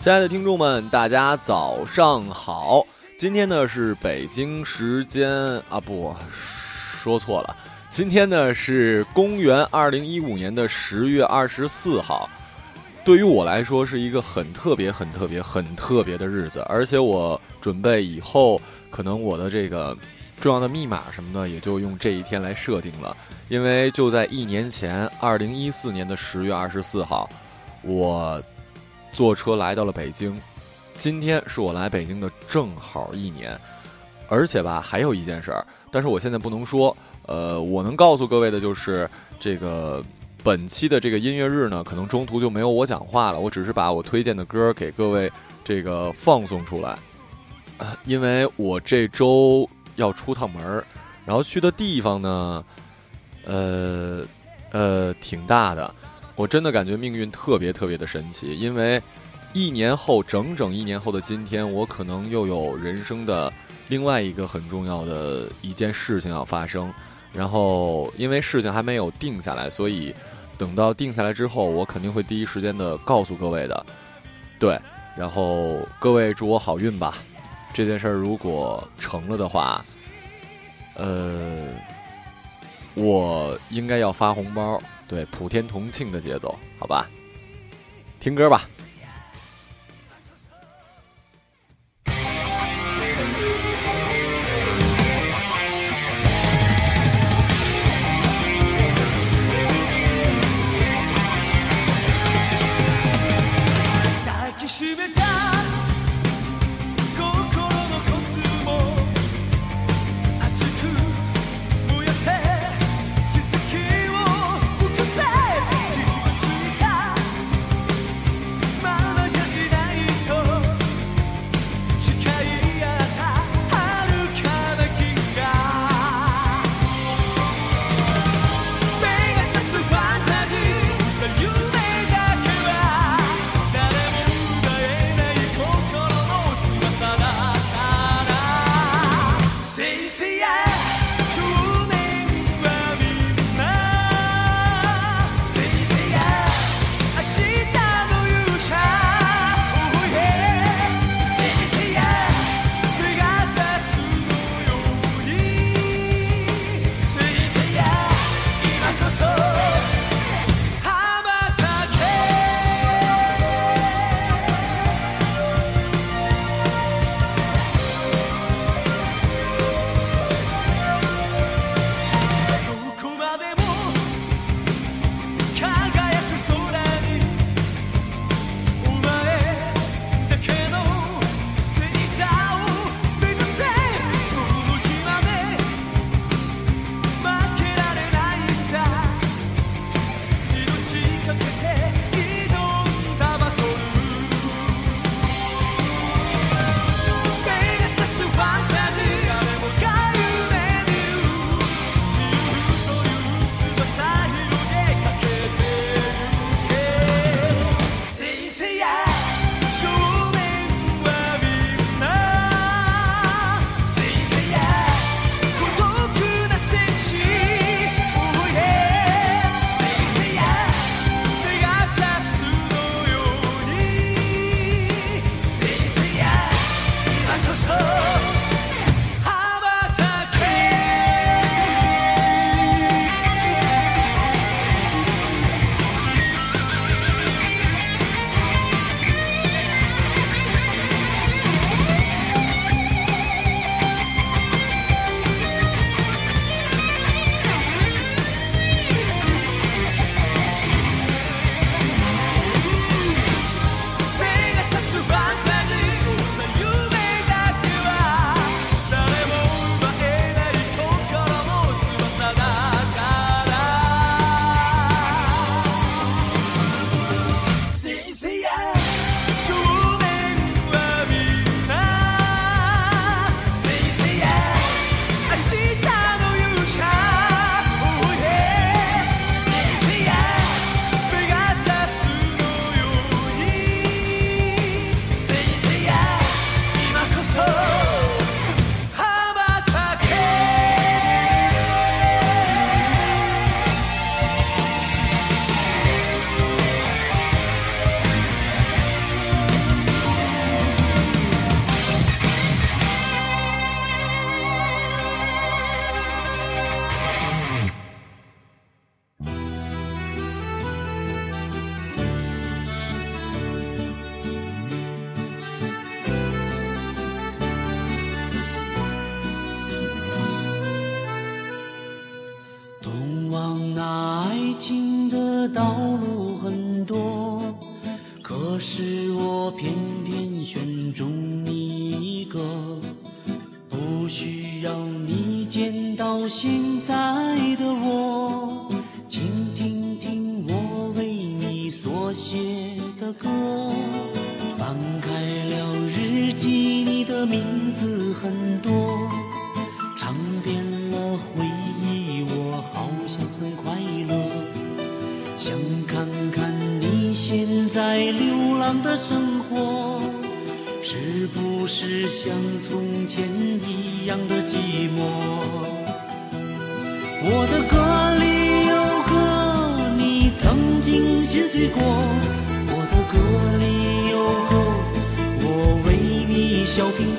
亲爱的听众们，大家早上好！今天呢是北京时间啊，不说错了，今天呢是公元二零一五年的十月二十四号。对于我来说是一个很特别、很特别、很特别的日子，而且我准备以后可能我的这个重要的密码什么的，也就用这一天来设定了。因为就在一年前，二零一四年的十月二十四号，我坐车来到了北京。今天是我来北京的正好一年，而且吧，还有一件事儿，但是我现在不能说。呃，我能告诉各位的就是，这个本期的这个音乐日呢，可能中途就没有我讲话了，我只是把我推荐的歌给各位这个放送出来。呃因为我这周要出趟门儿，然后去的地方呢，呃呃，挺大的。我真的感觉命运特别特别的神奇，因为一年后，整整一年后的今天，我可能又有人生的另外一个很重要的一件事情要发生。然后，因为事情还没有定下来，所以等到定下来之后，我肯定会第一时间的告诉各位的。对，然后各位祝我好运吧。这件事儿如果成了的话，呃，我应该要发红包，对，普天同庆的节奏，好吧？听歌吧。现在的我，请听听我为你所写的歌。翻开了日记，你的名字很多，尝遍了回忆，我好像很快乐。想看看你现在流浪的生活，是不是像从前一样的寂寞？我的歌里有歌，你曾经心碎过；我的歌里有歌，我为你笑苹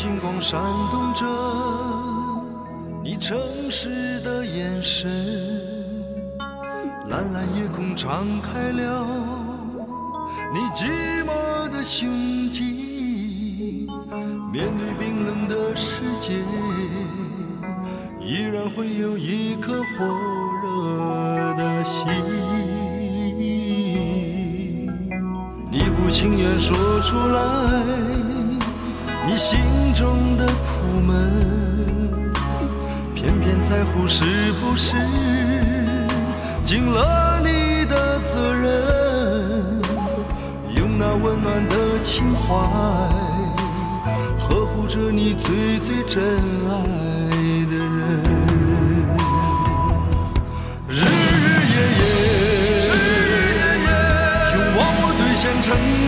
星光闪动着你诚实的眼神，蓝蓝夜空敞开了你寂寞的胸襟，面对冰冷的世界，依然会有一颗火热的心。你不情愿说出来。你心中的苦闷，偏偏在乎是不是尽了你的责任？用那温暖的情怀，呵护着你最最真爱的人。日日夜夜，用忘我兑现承诺。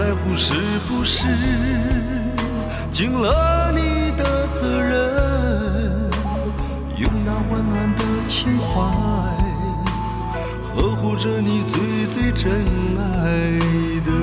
在乎是不是尽了你的责任用那温暖的情怀呵护着你最最珍爱的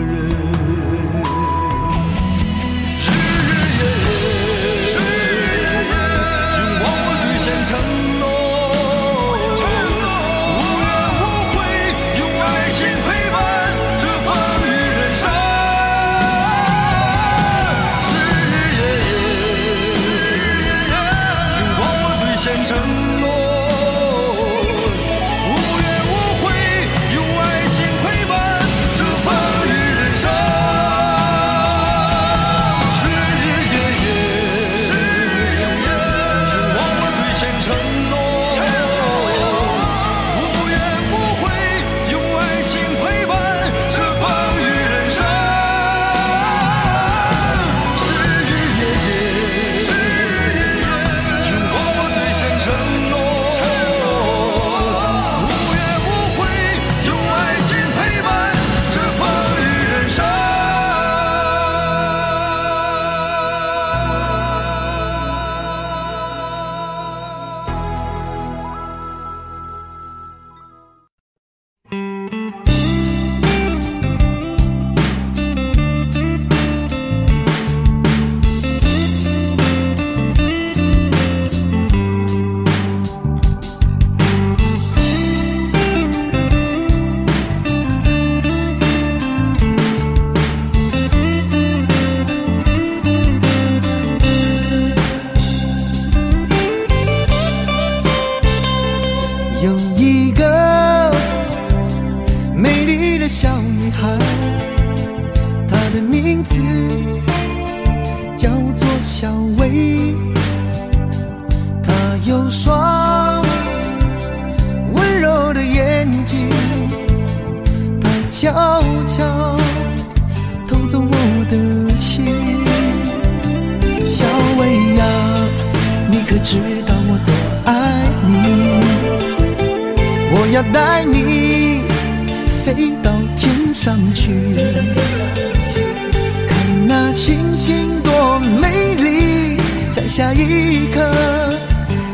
下一刻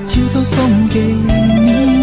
亲手送给你。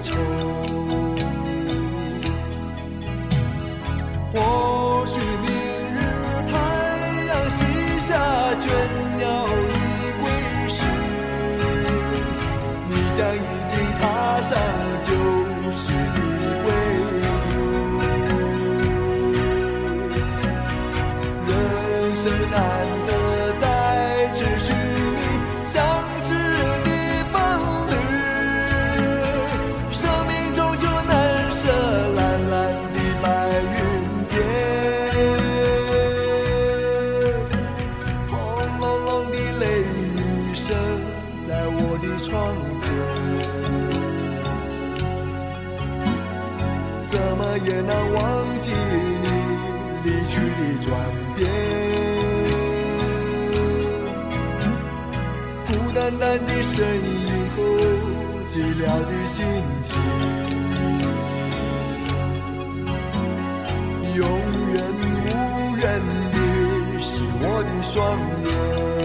its home. 你的转变，孤单单的身影和寂寥的心情，永远无人的是我的双眼。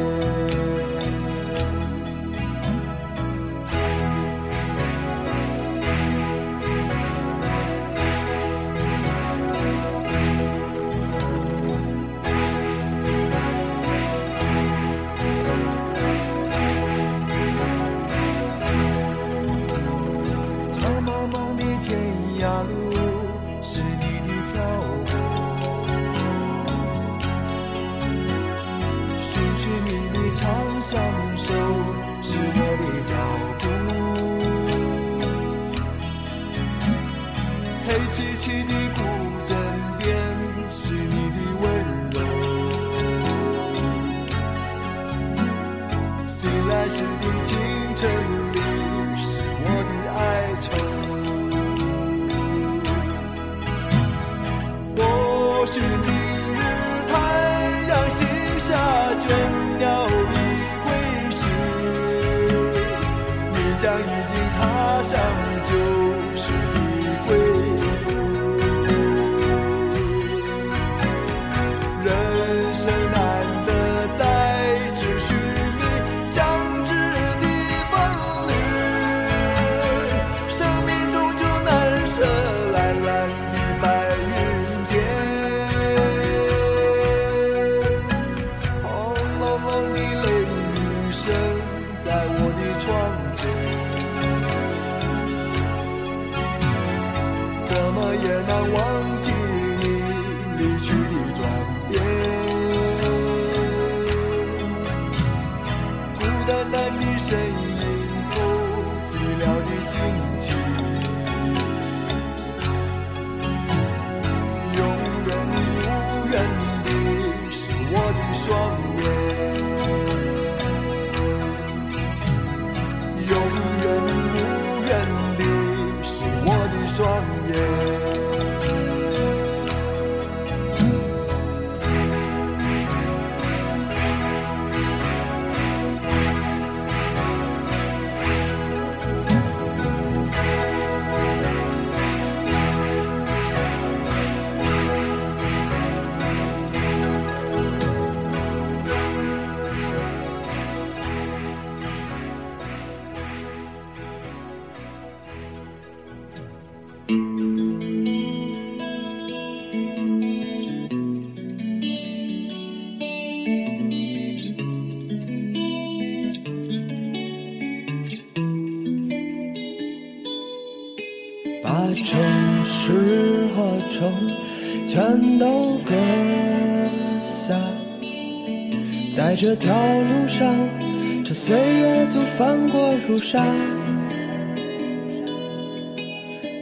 如沙。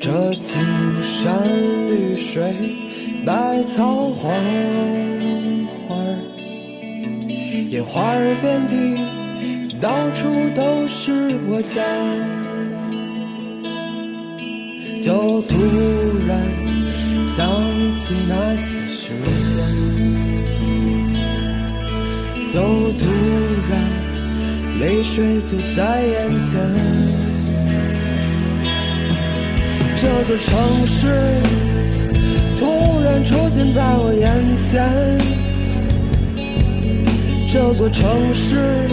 这青山绿水，百草黄花，野花遍地，到处都是我家。就突然想起那些时间，就突然泪水就在眼前。这座城市突然出现在我眼前，这座城市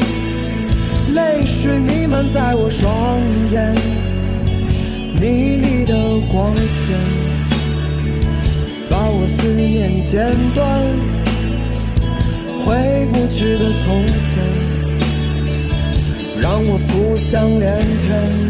泪水弥漫在我双眼，迷离的光线把我思念剪断，回不去的从前让我浮想联翩。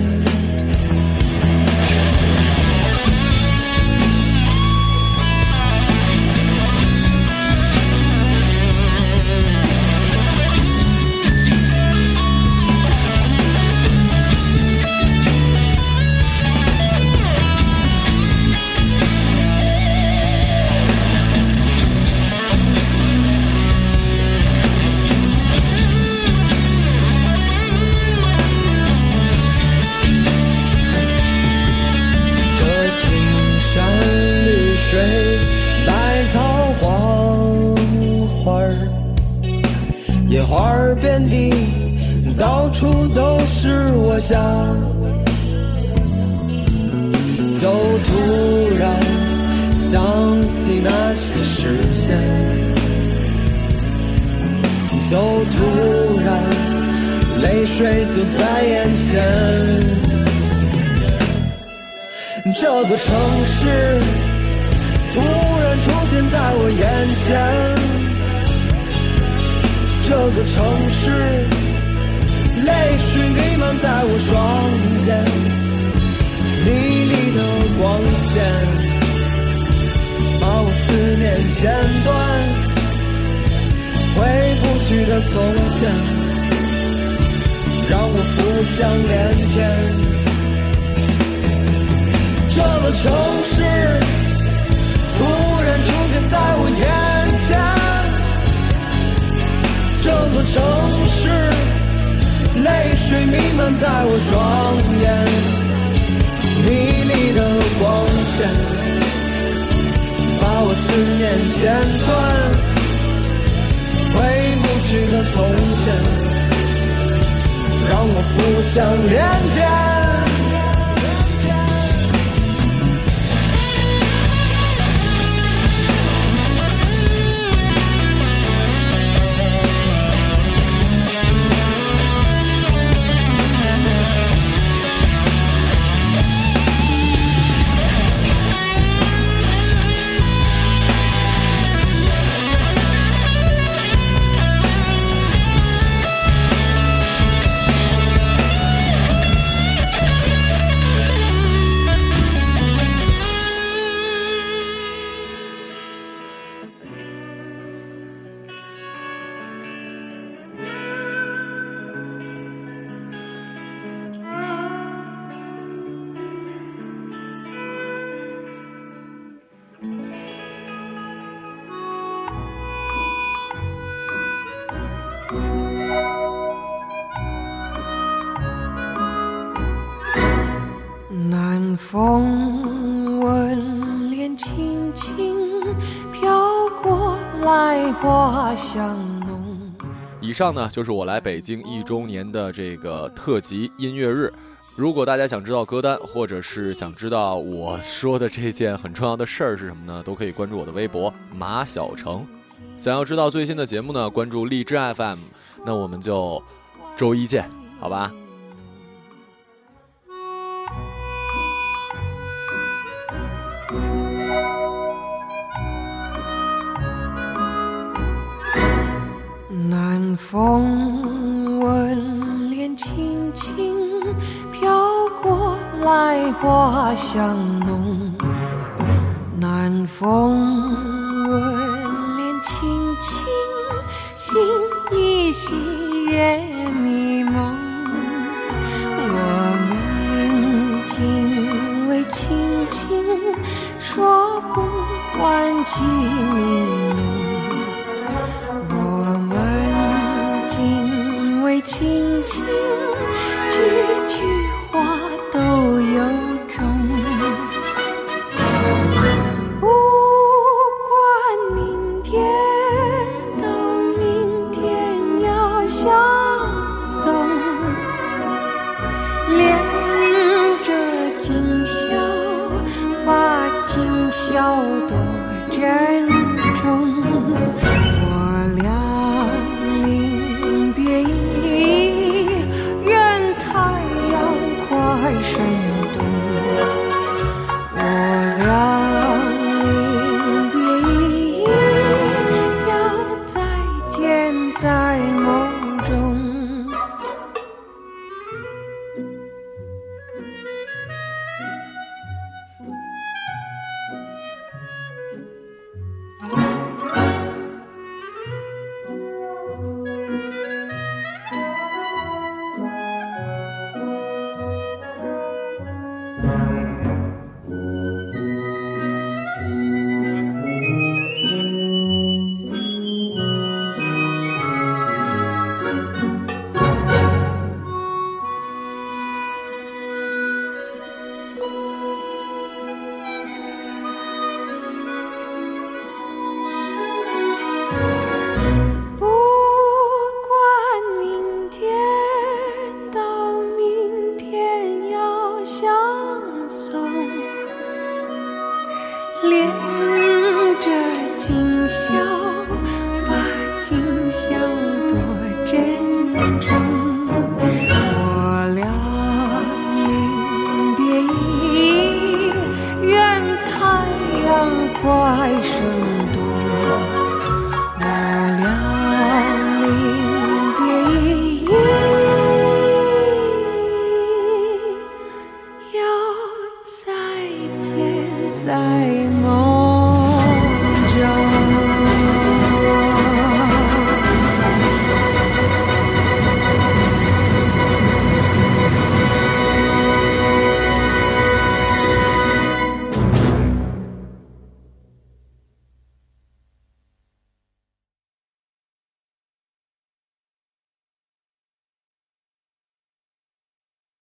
泪就在眼前。这座城市突然出现在我眼前，这座城市泪水弥漫在我双眼，迷离的光线把我思念剪断，回不去的从前让我浮想联翩。这座城市突然出现在我眼前，这座城市泪水弥漫在我双眼，迷离的光线把我思念剪断，回不去的从前想联翩。南风吻脸轻轻飘过来，花香浓。以上呢就是我来北京一周年的这个特辑音乐日。如果大家想知道歌单，或者是想知道我说的这件很重要的事儿是什么呢？都可以关注我的微博马小成。想要知道最新的节目呢，关注荔枝 FM。那我们就周一见，好吧？南风吻脸轻轻飘过来花香浓。南风依稀月迷蒙。我们紧偎亲亲，说不完情意浓。我们紧偎亲亲，送恋